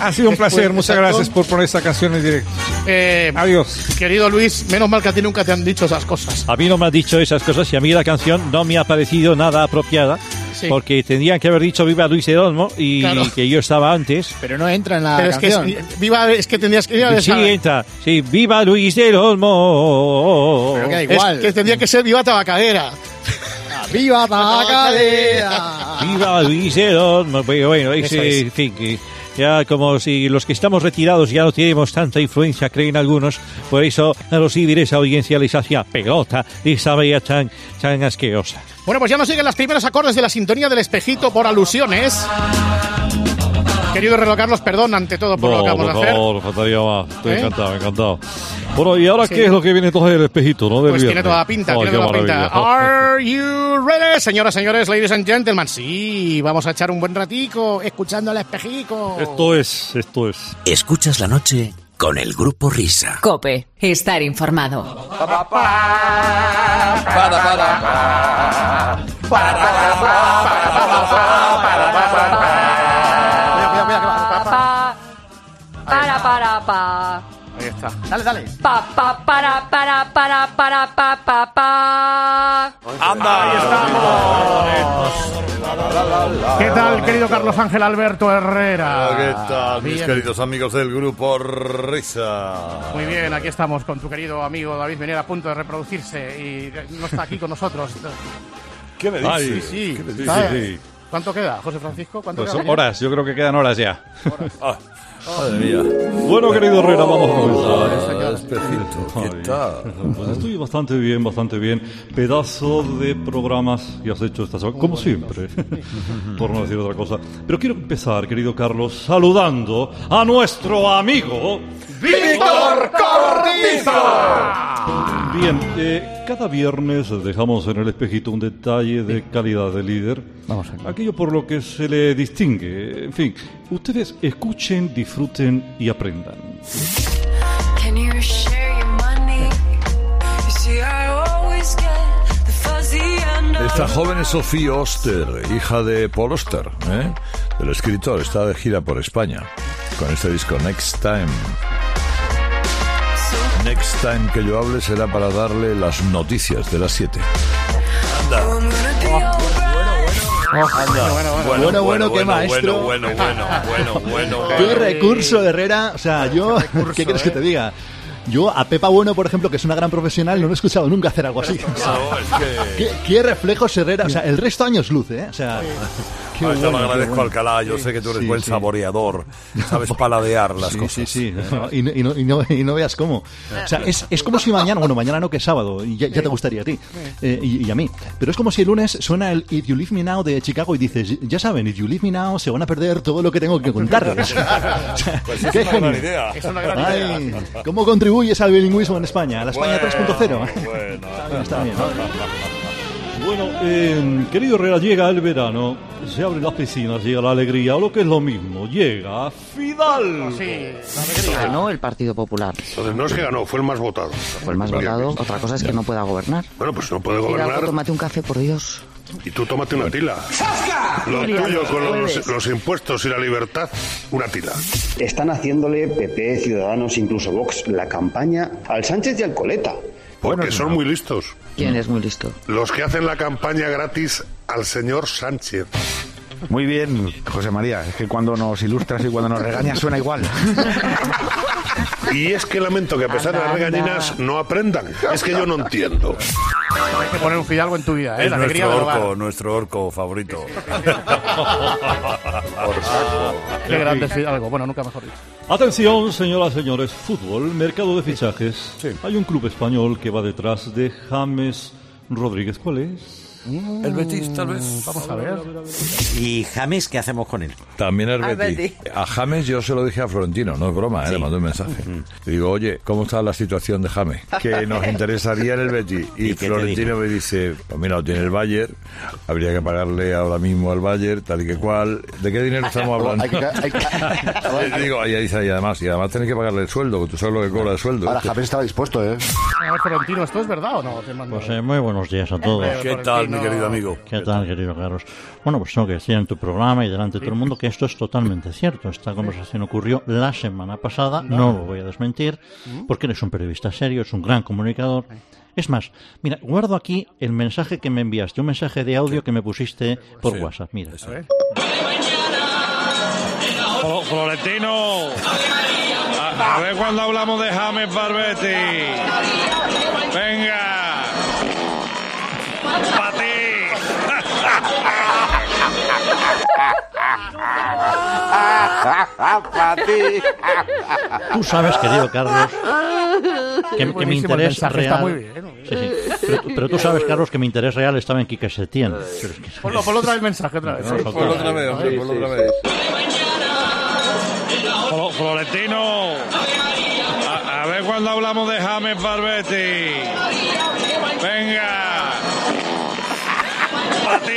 Ha sido un Después, placer, muchas exacto. gracias por poner esta canción en directo. Eh, Adiós. Querido Luis, menos mal que a ti nunca te han dicho esas cosas. A mí no me ha dicho esas cosas y a mí la canción no me ha parecido nada apropiada. Sí. Porque tendrían que haber dicho Viva Luis del Olmo y Claro. que yo estaba antes. Pero no entra en la Pero es que, canción. es, viva, es que tendrías que... Sí, entra. Sí, Viva Luis del Olmo. Pero que da Es igual. que tendría que ser Viva Tabacadera. ¡Viva Tabacalera! Viva Olmo. Bueno, ese, es. en fin, que ya como si los que estamos retirados ya no tenemos tanta influencia, creen algunos. Por eso a los líderes de audiencia les hacía pelota esa veía tan, tan asquerosa. Bueno, pues ya nos siguen las primeros acordes de la sintonía del espejito por alusiones. Querido Reloj Carlos, perdón ante todo por lo que acabamos de hacer. favor, faltaría más. Estoy ¿Eh? encantado, encantado. Bueno, ¿y ahora Sí. qué es lo que viene entonces del espejito, no? Del Pues tiene toda la pinta, tiene toda la pinta. Are you ready? Señoras, señores, ladies and gentlemen. Sí, vamos a echar un buen ratico escuchando al espejico. Esto es, esto es. Escuchas la noche con el grupo Risa. Cope, estar informado. Pa. Ahí está. Dale, dale. Pa, pa, para, para, para, para, pa, pa, pa. ¿Qué tal, querido Carlos Ángel Alberto Herrera? ¿Qué tal, mis Bien. queridos amigos del grupo Risa? Muy bien, aquí estamos con tu querido amigo David Venera a punto de reproducirse y no está aquí con nosotros. ¿Qué me Ay, dices? Sí, ¿Qué me sí. dices? ¿Sabes? Sí. ¿Cuánto queda, José Francisco? ¿Cuánto Pues queda? horas, yo creo que quedan horas ya. Ah, madre mía. Bueno, querido Herrera, vamos a comenzar. Espejito, ¿qué tal? Pues estoy bastante bien, bastante bien. Pedazo de programas que has hecho esta semana, como siempre, por no decir otra cosa. Pero quiero empezar, querido Carlos, saludando a nuestro amigo ¡Víctor Cortizo! Bien, eh, cada viernes dejamos en el espejito un detalle de calidad de líder. Vamos Aquello por lo que se le distingue. En fin, ustedes escuchen, disfruten y aprendan. Esta joven es Sofía Oster, hija de Paul Oster, ¿eh? del escritor. Está de gira por España con este disco Next Time. Next Time que yo hable será para darle las noticias de las 7. Bueno, bueno, qué maestro. Bueno, bueno, bueno, bueno, bueno. Qué recurso Herrera. O sea, yo. ¿Qué quieres que te diga? Yo a Pepa Bueno, por ejemplo, que es una gran profesional, no lo he escuchado nunca hacer algo así. O sea, No, es que- ¿Qué, qué reflejos Herrera? O sea, el resto años luce, ¿eh? O sea, qué Ah, bueno, qué agradezco bueno. Alcalá, yo sé que tú eres Sí, buen sí. saboreador, sabes paladear las Sí, cosas. sí, sí. No, y, no, y no- y no- y no veas cómo. O sea, es, es como si mañana, bueno, mañana no que es sábado, y ya, ya te gustaría a ti eh, y, y a mí. Pero es como si el lunes suena el If You Leave Me Now de Chicago y dices, ya saben, If You Leave Me Now se van a perder todo lo que tengo que contarles. Pues es qué una gran idea. Es una gran Ay, idea. ¿Cómo contribuyes al bilingüismo en España? A la España Bueno, 3.0. bueno. Está bien, está bien. Bueno, eh, querido Herrera, llega el verano, se abren las piscinas, llega la alegría, o lo que es lo mismo, llega Fidal. Ganó el Partido Popular. Entonces no es que ganó, fue el más votado. Fue el más votado. Otra cosa es que no pueda gobernar. Bueno, pues no puede Fidalgo, gobernar tómate un café, por Dios. y tú tómate una tila. Lo Julia, tuyo con los, impuestos y la libertad, una tila. Están haciéndole PP, Ciudadanos, incluso Vox, la campaña al Sánchez y al Coleta. Porque son muy listos. ¿Quién es muy listo? Los que hacen la campaña gratis al señor Sánchez. Muy bien, José María. Es que cuando nos ilustras y cuando nos regañas suena igual. Y es que lamento que a pesar de las regañinas no aprendan. Es que yo no entiendo. Hay que poner un Fidalgo en tu vida, ¿eh? Es La alegría nuestro orco, nuestro orco favorito. Qué grande es Fidalgo. Bueno, nunca mejor dicho. Atención, señoras y señores, fútbol, mercado de fichajes. Hay un club español que va detrás de James Rodríguez. ¿Cuál es? El Betis, tal vez. Vamos a ver. ¿Y James qué hacemos con él? También el Betis. Betis. A James yo se lo dije a Florentino, no es broma, ¿eh? le mandé un mensaje. Le digo, oye, ¿cómo está la situación de James? Que nos interesaría en el Betis. Y, ¿Y qué te Florentino me dice, pues mira, lo tiene el Bayern, habría que pagarle ahora mismo al Bayern, tal y que cual. ¿De qué dinero estamos hablando? Y digo, y ahí dice, y además, y además tenés que pagarle el sueldo, que tú sabes lo que cobra el sueldo. Ahora Este- Javier estaba dispuesto, ¿eh? A ver, Florentino, ¿esto es verdad o no? Te mando- Pues eh, muy buenos días a todos. ¿Qué tal, mi querido amigo? ¿Qué tal, querido Carlos? Bueno, pues tengo que decir en tu programa y delante de todo el mundo que esto es totalmente cierto. Esta conversación ocurrió la semana pasada, no lo voy a desmentir, porque eres un periodista serio, es un gran comunicador. Es más, mira, guardo aquí el mensaje que me enviaste, un mensaje de audio que me pusiste por Sí. WhatsApp. Mira. Flo- Florentino, a, a ver cuando hablamos de James Barbetti. Tú sabes, querido Carlos, que, que mi interés mensaje, está real... muy bien. Sí, sí. Pero, pero tú sabes, Carlos, que mi interés real estaba en Quique Setién. Pero es que- Ponlo, ponlo otra vez el mensaje, otra vez. Sí. ponlo otra vez, ponlo otra vez. Flo- Florentino, a, a ver cuando hablamos de James Barbetti. Venga, para ti.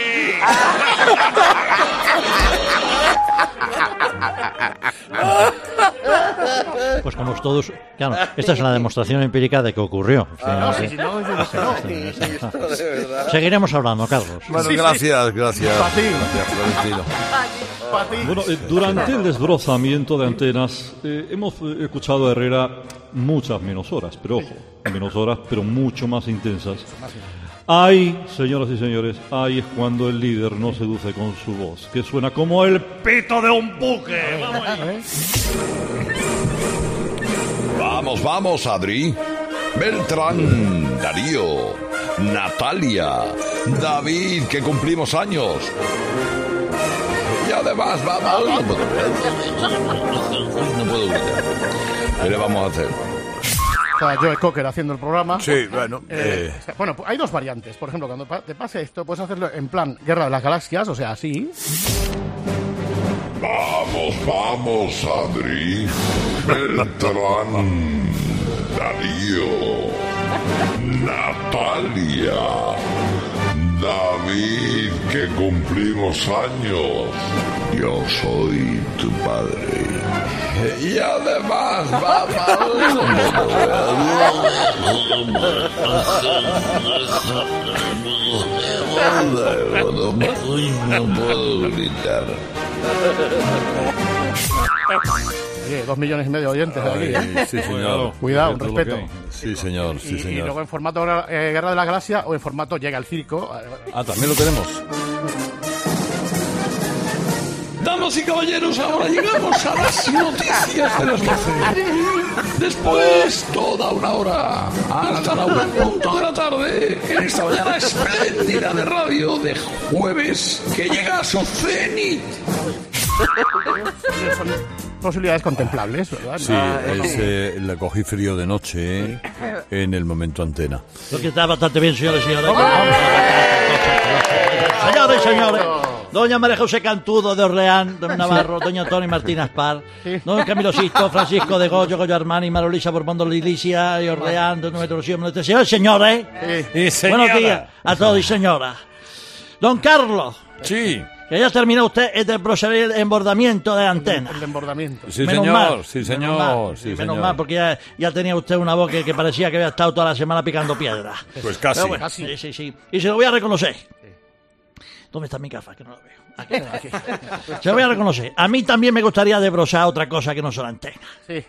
Pues como todos... Claro, esta es la demostración empírica de que ocurrió. Seguiremos hablando, Carlos. Bueno, gracias, gracias. Bueno, eh, durante el desbrozamiento de antenas eh, hemos eh, escuchado a Herrera muchas menos horas, pero ojo, menos horas, pero mucho más intensas. Ahí, señoras y señores, ahí es cuando el líder no seduce con su voz, que suena como el pito de un buque. Vamos ahí. Vamos, vamos, Adri. Beltrán, Darío, Natalia, David, que cumplimos años. Y además, vamos. No puedo, no puedo gritar. ¿Qué le vamos a hacer? Está Joe Cocker haciendo el programa. Sí, bueno, Eh, eh. Bueno, hay dos variantes. Por ejemplo, cuando te pase esto, puedes hacerlo en plan Guerra de las Galaxias, o sea, así. Vamos, vamos, Adri. Beltrán, Darío, Natalia, David, que cumplimos años. Yo soy tu padre. Y además, vamos. No puedo gritar. Oye, dos millones y medio de oyentes aquí. Ay, ¿eh? sí, señor. Cuidado, un respeto. Sí, señor, sí, y, y señor. luego en formato eh, Guerra de la Galaxia o en formato Llega el Circo. Ah, también lo tenemos. Damas y caballeros, ahora llegamos a las noticias de las 12. Después, toda una hora, hasta la una punto de la tarde, en esta mañana espléndida de radio de jueves que llega a su cenit. Son posibilidades contemplables, ¿verdad? Sí, Ah, es, eh, le cogí frío de noche eh, en el momento antena. Lo que está bastante bien, señores y señores. Señores y señores. Doña María José Cantudo de Orleán, don Navarro, doña Tony Martínez Par, don Camilo Sisto, Francisco de Goyo, Goyo Armani, Marolisa Borbón de Lilicia y Orleán, don Nuestro Señor, señores, señores. Buenos días a todos y señoras. Don Carlos. Sí. Que ya terminó usted el proceder de embordamiento de antena. El embordamiento. Sí, Menos señor, mal, sí, menos señor, mal, sí, menos señor. mal, porque ya, ya tenía usted una voz que, que parecía que había estado toda la semana picando piedra. Pues casi. Bueno, Sí, sí, sí. Y se lo voy a reconocer. ¿Dónde está mi gafa? Que no lo veo. Aquí, aquí. Se lo voy a reconocer. A mí también me gustaría desbrozar otra cosa que no son antenas. Sí.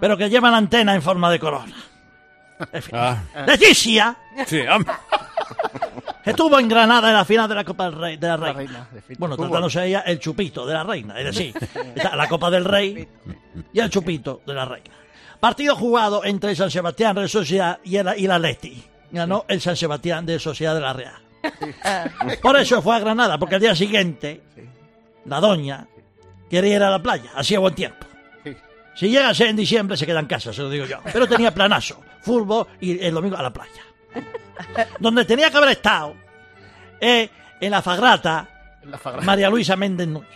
Pero que llevan antena en forma de corona. En fin. Ah, Leticia sí, estuvo en Granada en la final de la Copa del Rey, de la Reina. reina, de bueno, tratándose ella el chupito de la Reina. Es decir, está la Copa del Rey y el chupito de la Reina. Partido jugado entre el San Sebastián de Sociedad y, el, y la Leti. Ganó el San Sebastián de Sociedad de la Real. Por eso fue a Granada, porque al día siguiente la doña quería ir a la playa, hacía buen tiempo. Si llega a ser en diciembre se queda en casa, se lo digo yo. Pero tenía planazo, fútbol y el domingo a la playa. Donde tenía que haber estado es en la Fagrata La María Luisa Méndez Núñez.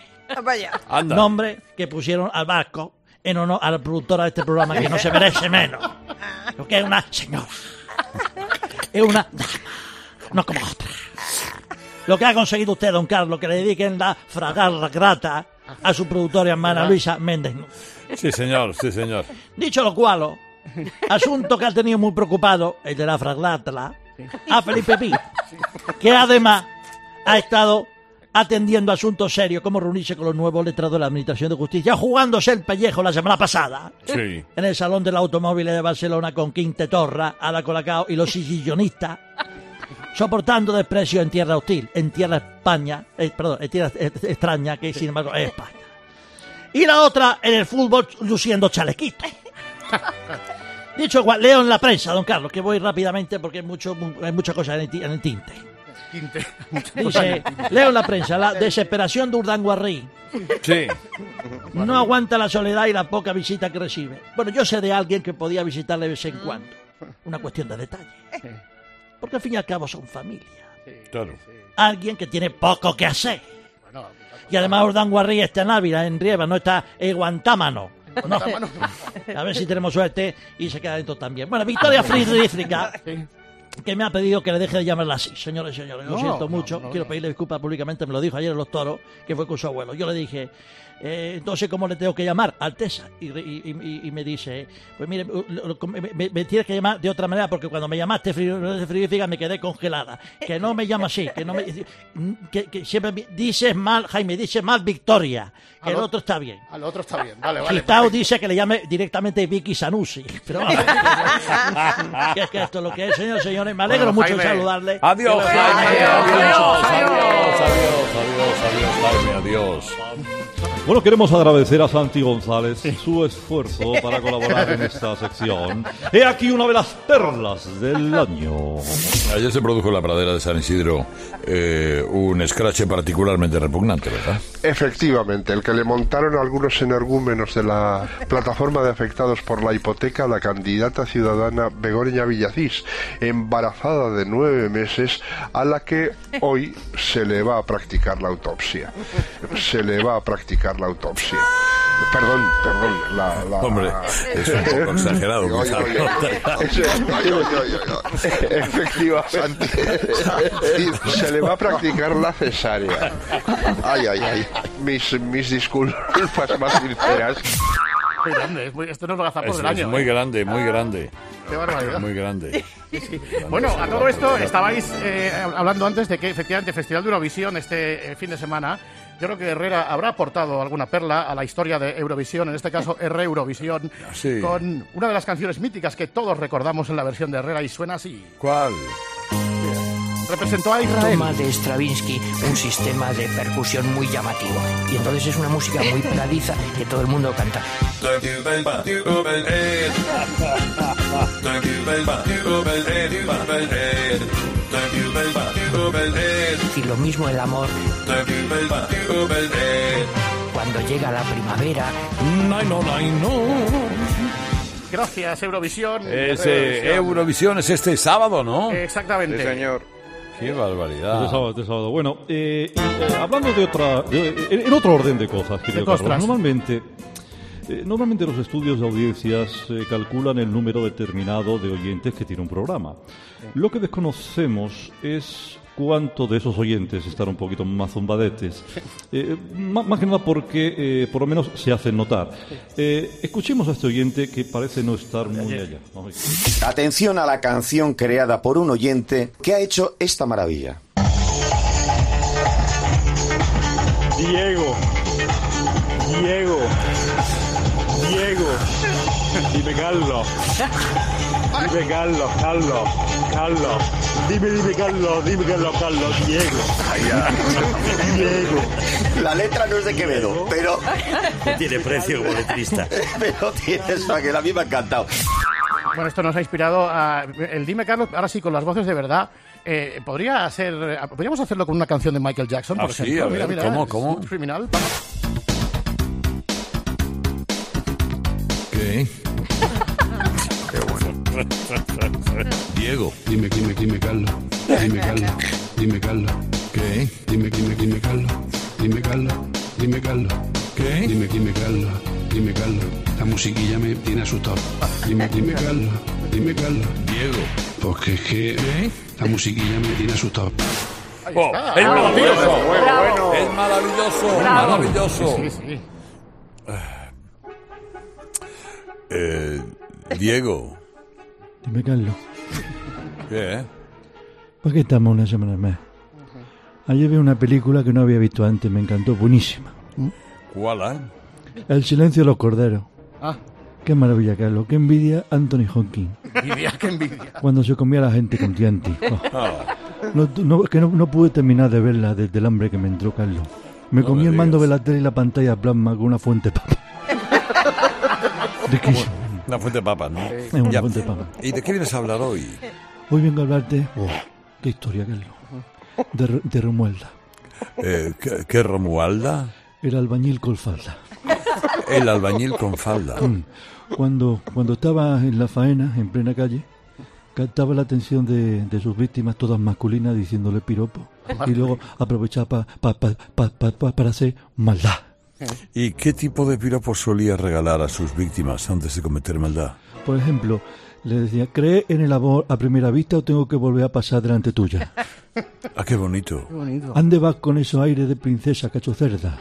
Anda. Nombre que pusieron al barco en honor a la productora de este programa que no se merece menos. Porque es una señora. Es una dama. No como otra. Lo que ha conseguido usted, don Carlos, que le dediquen la fragarra grata a su productora hermana Luisa Méndez. Sí, señor, sí, señor. Dicho lo cual, asunto que ha tenido muy preocupado el de la fraglátala a Felipe Pi, que además ha estado atendiendo asuntos serios como reunirse con los nuevos letrados de la Administración de Justicia, jugándose el pellejo la semana pasada Sí. en el Salón del Automóvil de Barcelona con Quinte Torra, Ada Colacao y los sillonistas, soportando desprecio en tierra hostil, en tierra España, eh, perdón, en tierra extraña, que sin embargo es España. Y la otra en el fútbol luciendo chalequito. Dicho cual, leo en la prensa, don Carlos, que voy rápidamente porque hay, mucho, hay muchas cosas en el, tinte. Quinte. Dice, leo en la prensa, la desesperación de Urdanguarrí Sí. no aguanta la soledad y la poca visita que recibe. Bueno, yo sé de alguien que podía visitarle de vez en cuando. Una cuestión de detalle. Porque al fin y al cabo son familia. Claro. Alguien que tiene poco que hacer. Y además Urdanguarrí está en Ávila, en Rieva, no está en Guantámano. No. A ver si tenemos suerte y se queda dentro también. Bueno, Victoria Friedrichska, que me ha pedido que le deje de llamarla así. Señores y señores, lo No, siento no, mucho. no, Quiero pedirle disculpas públicamente. Me lo dijo ayer en Los Toros, que fue con su abuelo. Yo le dije, eh, entonces, ¿cómo le tengo que llamar? Alteza. Y, y- y- y me dice, pues mire, me, me- tienes que llamar de otra manera porque cuando me llamaste fri- frigorífica me quedé congelada. Que no me llama así, que no me... Que, que siempre me- dices mal, Jaime, dices mal Victoria. Que el Al o- otro está bien. Al otro está bien, vale, vale. Gitao dice que le llame directamente Vicky Sanusi. Pero vamos, que es que esto es lo que es, señores, señores. Me alegro Bueno, mucho de Jaime. saludarle. Adiós, Jaime. Adiós, Adiós, adiós. adiós, adiós, adiós, Jaime, adiós. Bueno, queremos agradecer a Santi González su esfuerzo para colaborar en esta sección. He aquí una de las perlas del año. Ayer se produjo en la pradera de San Isidro eh, un escrache particularmente repugnante, ¿verdad? Efectivamente, el que le montaron algunos energúmenos de la plataforma de afectados por la hipoteca a la candidata ciudadana Begoña Villacís, embarazada de nueve meses, a la que hoy se le va a practicar la autopsia. Se le va a practicar la autopsia. Perdón, perdón, la... la- Hombre, es un poco exagerado. Efectivamente. Se le va a practicar la cesárea. Ay, ay, ay. Mis, mis disculpas más sinceras. Muy grande, es muy- esto no es lo Es, del es año. muy ¿eh? grande, muy grande. Qué barbaridad. Muy grande. Bueno, a todo esto estabais eh, hablando antes de que efectivamente Festival de Eurovisión este eh, fin de semana, yo creo que Herrera habrá aportado alguna perla a la historia de Eurovisión, en este caso R Eurovisión, Sí. con una de las canciones míticas que todos recordamos en la versión de Herrera y suena así. ¿Cuál? Representó a Israel. Toma de Stravinsky un sistema de percusión muy llamativo. Y entonces es una música muy pegadiza que todo el mundo canta. Y lo mismo el amor. Cuando llega la primavera. Gracias, Eurovisión. Ese Eurovisión es este sábado, ¿no? Exactamente. Qué barbaridad. Este sábado, este sábado. Bueno, eh, y, eh, hablando de otra, de- en, en otro orden de cosas, querido. Carlos, normalmente, eh, normalmente los estudios de audiencias eh, calculan el número determinado de oyentes que tiene un programa. Lo que desconocemos es cuánto de esos oyentes están un poquito más zumbadetes. Eh, má- más que nada porque eh, por lo menos se hacen notar. Eh, escuchemos a este oyente que parece no estar muy allá. Atención a la canción creada por un oyente que ha hecho esta maravilla. Diego, Diego, Diego, dime Carlos, dime Carlos, Carlos, Carlos, dime, dime Carlos, dime Carlos, Carlos, Diego, Diego. La letra no es de Quevedo, pero... Tiene precio como letrista. pero tiene eso, que a mí me ha encantado. Bueno, esto nos ha inspirado a el Dime Carlos, ahora sí con las voces de verdad. Eh, podría eh, podríamos hacerlo con una canción de Michael Jackson, por Ah, sí, ejemplo. a ver, ¿cómo, cómo? Criminal. ¿Qué? Diego. Dime, dime, dime, Carlos. Dime, Carlos. Dime, Carlos. ¿Qué? Dime, dime, dime, Carlos. Dime, Carlos. Dime, Carlos. ¿Qué? Dime, dime, Carlos. Dime, Carlos. La musiquilla me tiene asustado. Dime, dime, Carlos. Dime, Carlos. Diego. Porque es que la musiquilla me tiene asustado. Oh, es maravilloso. Es maravilloso. Bravo. Maravilloso. Sí, sí. Eh, Diego. Dime, Carlos, ¿Qué? ¿por qué estamos una semana más? Ayer vi una película que no había visto antes, me encantó, buenísima. ¿Cuál, eh? El silencio de los corderos. Ah, Qué maravilla, Carlos, qué envidia Anthony Hopkins. envidia, qué envidia. Cuando se comía a la gente con Tianti. Oh. Ah, No, no, que no, no pude terminar de verla desde el hambre que me entró, Carlos. Me No comí me el mando de la tele y la pantalla plasma con una fuente de papa. Riquísimo. Una fuente de papas, ¿no? Es una Ya. fuente de papa. ¿Y de qué vienes a hablar hoy? Hoy vengo a hablarte... Oh, qué historia, Carlos. De, Ro- de Romualda. Eh, ¿qué, qué Romualda? El albañil con falda. El albañil con falda. Mm. Cuando, cuando estaba en la faena, en plena calle, captaba la atención de, de sus víctimas, todas masculinas, diciéndole piropo. Y luego aprovechaba pa- pa- pa- pa- pa- pa- para hacer maldad. ¿Y qué tipo de piropos solía regalar a sus víctimas antes de cometer maldad? Por ejemplo, le decía, ¿cree en el amor a primera vista o tengo que volver a pasar delante tuya? Ah, qué bonito. Ande vas con esos aires de princesa cachocerda.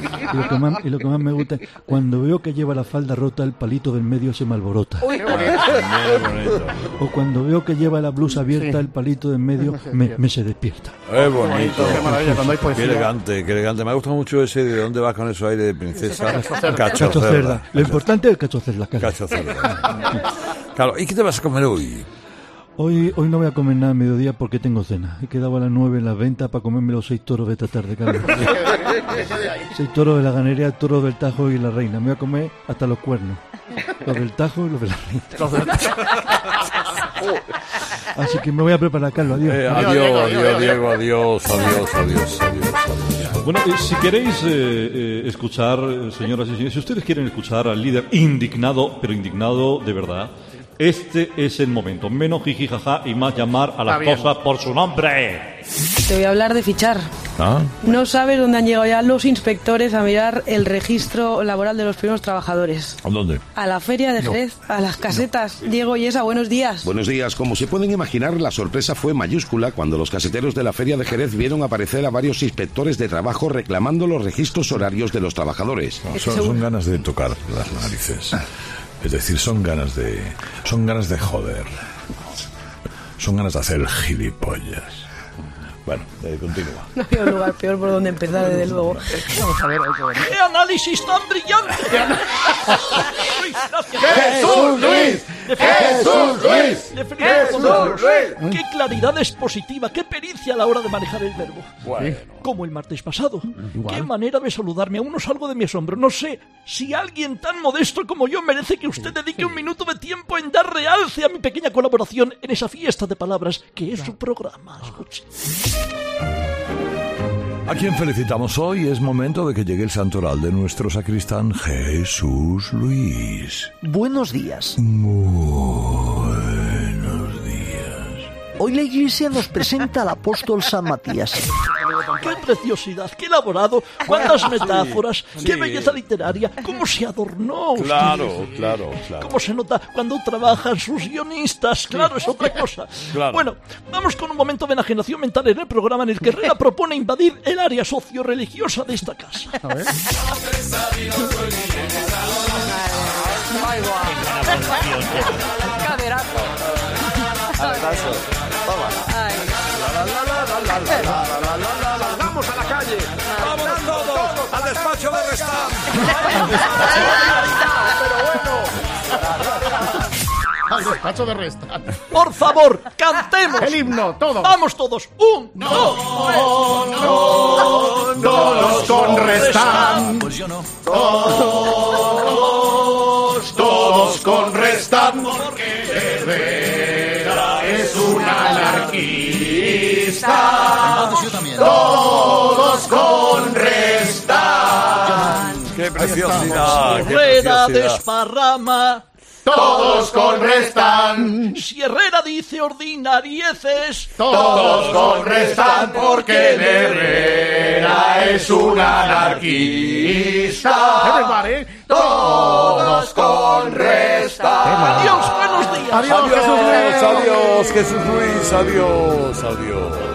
Y lo, que más, y lo que más me gusta es cuando veo que lleva la falda rota, el palito del medio se me alborota. O cuando veo que lleva la blusa abierta, el palito del medio me, me se despierta. Qué bonito. Qué maravilla, cuando hay poesía. Qué elegante, qué elegante. Me gusta mucho ese de dónde vas con esos aires de princesa. Cachocerda. Cachocerda. Lo importante es el cachocerda. Carlos. Cachocerda. Claro, ¿y qué te vas a comer hoy? Hoy, hoy no voy a comer nada a mediodía porque tengo cena. He quedado a las 9 en las ventas para comerme los seis toros de esta tarde, Carlos. seis toros de la ganería, toros del Tajo y la Reina. Me voy a comer hasta los cuernos. Los del Tajo y los de la Reina. Así que me voy a preparar, Carlos. Adiós. Eh, adiós, adiós, Diego, adiós, adiós, adiós, adiós, adiós. Bueno, eh, si queréis eh, eh, escuchar, eh, señoras y señores, si ustedes quieren escuchar al líder indignado, pero indignado de verdad, este es el momento. Menos jiji jaja y más llamar a las Está bien. cosas por su nombre. Te voy a hablar de fichar. ¿Ah? No sabes dónde han llegado ya los inspectores a mirar el registro laboral de los primeros trabajadores. ¿A dónde? A la feria de Jerez, a las casetas. Diego y esa, buenos días. Buenos días. Como se pueden imaginar, la sorpresa fue mayúscula cuando los caseteros de la Feria de Jerez vieron aparecer a varios inspectores de trabajo reclamando los registros horarios de los trabajadores. No, son, son ganas de tocar las narices. Es decir, son ganas de. Son ganas de joder. Son ganas de hacer gilipollas. Bueno, eh, continúa. No había un lugar peor por donde empezar, desde luego. Vamos a ver, hay que ver. ¡Qué análisis tan brillante! ¡Jesús Luis! ¡Jesús Luis! ¡Jesús. Luis! ¡Qué claridad expositiva! ¡Qué pericia a la hora de manejar el verbo! Bueno. Como el martes pasado. ¡Qué manera de saludarme! Aún no salgo de mi asombro. No sé si alguien tan modesto como yo merece que usted dedique un minuto de tiempo en dar realce a mi pequeña colaboración en esa fiesta de palabras que es su programa. Escuche. A quien felicitamos hoy es momento de que llegue el santoral de nuestro sacristán Jesús Luis. Buenos días. Días. Hoy la iglesia nos presenta al apóstol San Matías. ¡Qué preciosidad! ¡Qué elaborado! ¡Cuántas metáforas! ¡Qué Sí. belleza literaria! ¿Cómo se adornó usted? Claro, claro, claro. ¿Cómo se nota cuando trabajan sus guionistas? Claro, es otra cosa. Claro. Bueno, vamos con un momento de enajenación mental en el programa en el que Herrera propone invadir el área socio-religiosa de esta casa. A ver. ¡Vamos a la calle! ¡Vámonos todos! ¡Al despacho de Restán! Al despacho de resta. Por favor, cantemos. El himno, todo. Vamos todos. Un, dos, Todos con Restán. Pues yo no. Todos, todos con Restán. Porque Herrera es Todos con Restán. ¡Qué preciosidad! qué Rueda preciosidad. desparrama. Todos con Restán. Si Herrera dice ordinarieces. Todos con Restán porque Herrera es un anarquista. Everybody. Todos con Restán. Adiós, buenos días. Adiós, Jesús Luis. Adiós, Jesús Luis, adiós, adiós.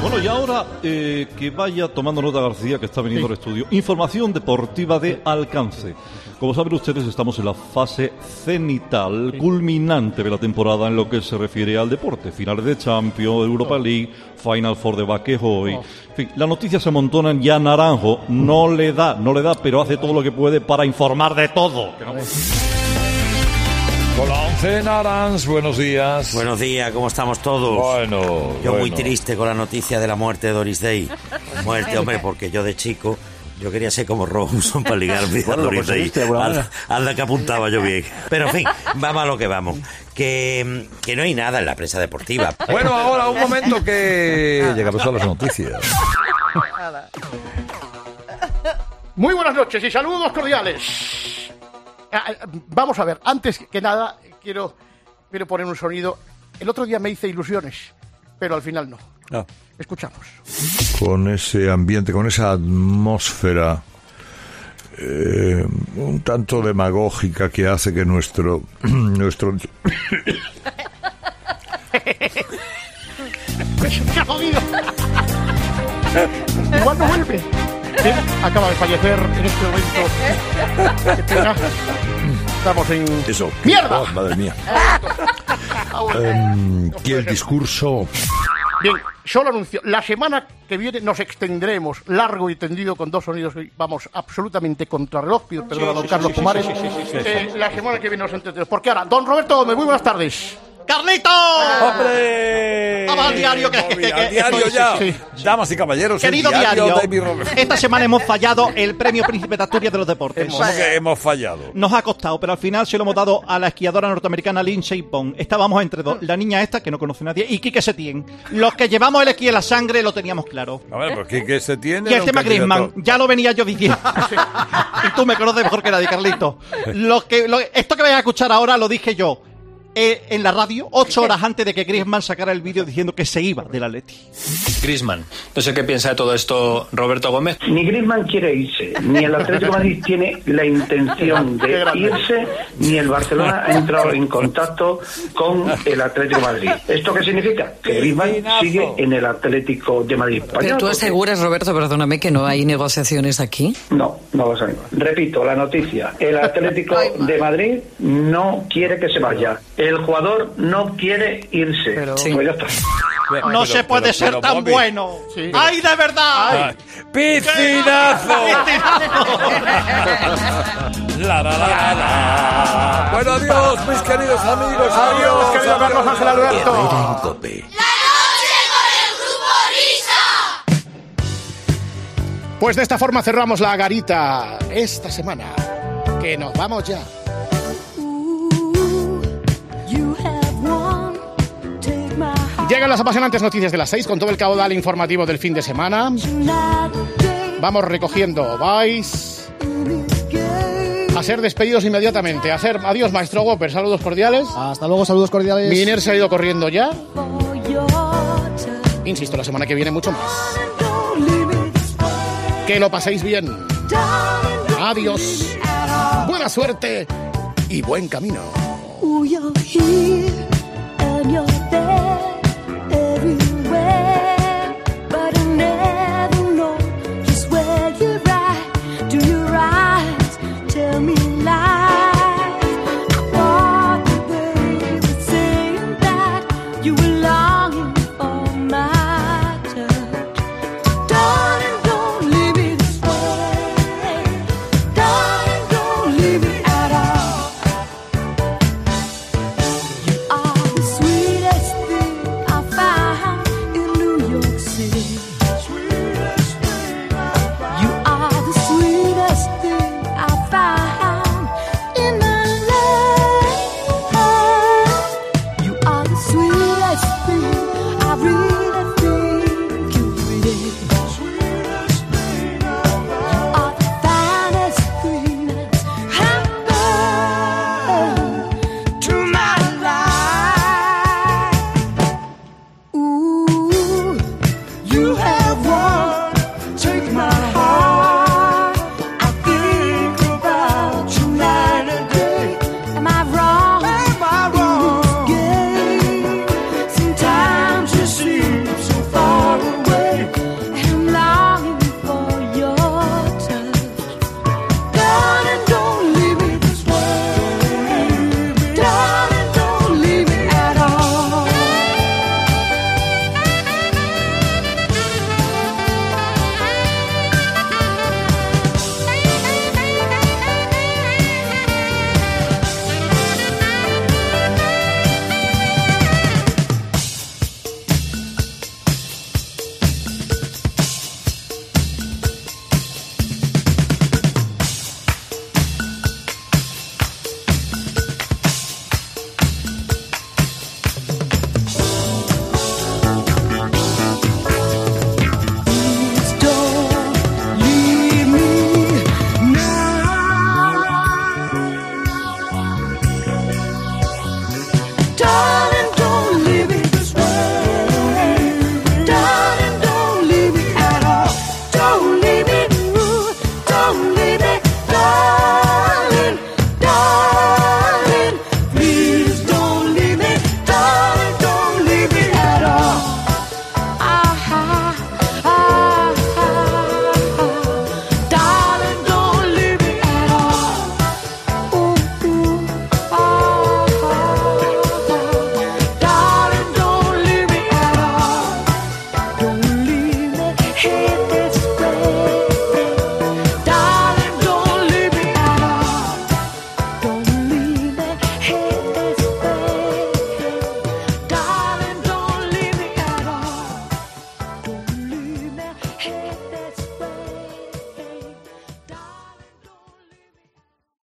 Bueno, y ahora eh, que vaya tomando nota García, que está viniendo al estudio. Información deportiva de alcance. Como saben ustedes, estamos en la fase cenital, culminante de la temporada en lo que se refiere al deporte. Finales de Champions, Europa League, Final Four de Baquejoy. En fin, las noticias se amontonan ya Naranjo. No le da, no le da, pero hace todo lo que puede para informar de todo. Que no- Con la once Narans, buenos días. Buenos días, ¿cómo estamos todos? Bueno, Yo muy triste con la noticia de la muerte de Doris Day. Muerte, hombre, porque yo de chico yo quería ser como Robinson para ligarme a Bueno, lo Doris Day. manera. anda que apuntaba yo bien. Pero en fin, vamos a lo que vamos. Que, que no hay nada en la prensa deportiva. Bueno, ahora un momento que llegamos a las noticias. Muy buenas noches y saludos cordiales. Ah, ah, Vamos a ver, antes que nada, quiero, quiero poner un sonido. El otro día me hice ilusiones, pero al final no. Ah. Escuchamos. Con ese ambiente, con esa atmósfera eh, un tanto demagógica que hace que nuestro nuestro ¡Qué jodido! Igual no vuelve. Sí, acaba de fallecer en este momento. Qué pena. Estamos en. eso ¡Mierda! Oh, madre mía Ah, bueno. Em, que el discurso Bien, solo anuncio. La semana que viene nos extendremos largo y tendido con dos sonidos que vamos absolutamente contra reloj. Pido perdón a don sí, Carlos sí, sí, Pumares. sí, sí, sí, sí, sí. Eh, la semana que viene nos entendemos. Porque ahora, don Roberto Gómez, muy buenas tardes. ¡Carlito! ¡Hombre! Vamos al diario que- al diario ya. sí, Damas y caballeros, el Querido diario. Esta semana hemos fallado el premio Príncipe de Asturias de los deportes. ¿Cómo que hemos fallado? Nos ha costado, pero al final se lo hemos dado a la esquiadora norteamericana Lindsey Vonn. Estábamos entre dos, la niña esta, que no conoce a nadie, y Quique Setién. Los que llevamos el esquí en la sangre lo teníamos claro. A ver, pues ¿qué, qué se tiene? Y el tema Griezmann, ya lo venía yo diciendo. y tú me conoces mejor que nadie, Carlito. Lo que, lo- esto que vais a escuchar ahora lo dije yo eh, en la radio, ocho horas antes de que Griezmann sacara el vídeo diciendo que se iba del Atleti. Griezmann. No sé qué piensa de todo esto Roberto Gómez. Ni Griezmann quiere irse, ni el Atlético de Madrid tiene la intención de irse, ni el Barcelona ha entrado en contacto con el Atlético de Madrid. ¿Esto qué significa? Que Griezmann sigue en el Atlético de Madrid. Pero tú aseguras, Roberto, perdóname, que no hay negociaciones aquí. No, no a ver. Repito, la noticia. El Atlético de Madrid no quiere que se vaya. El jugador no quiere irse. Pues ya está. No se puede ser tan bueno. ¡Ay, de verdad! ¡Piscinazo! ¡Piscinazo! La, la, la, la, la. Bueno, adiós, mis queridos amigos. Adiós, querido Carlos Ángel Alberto. Herrera en Cope. Pues de esta forma cerramos la garita esta semana. Que nos vamos ya. Llegan las apasionantes noticias de las 6 con todo el caudal informativo del fin de semana. Vamos recogiendo. Vais a ser despedidos inmediatamente. A hacer adiós, maestro Whopper. Saludos cordiales. Hasta luego, saludos cordiales. Miner se ha ido corriendo ya. Insisto, la semana que viene mucho más. Que lo paséis bien. Adiós. Buena suerte y buen camino.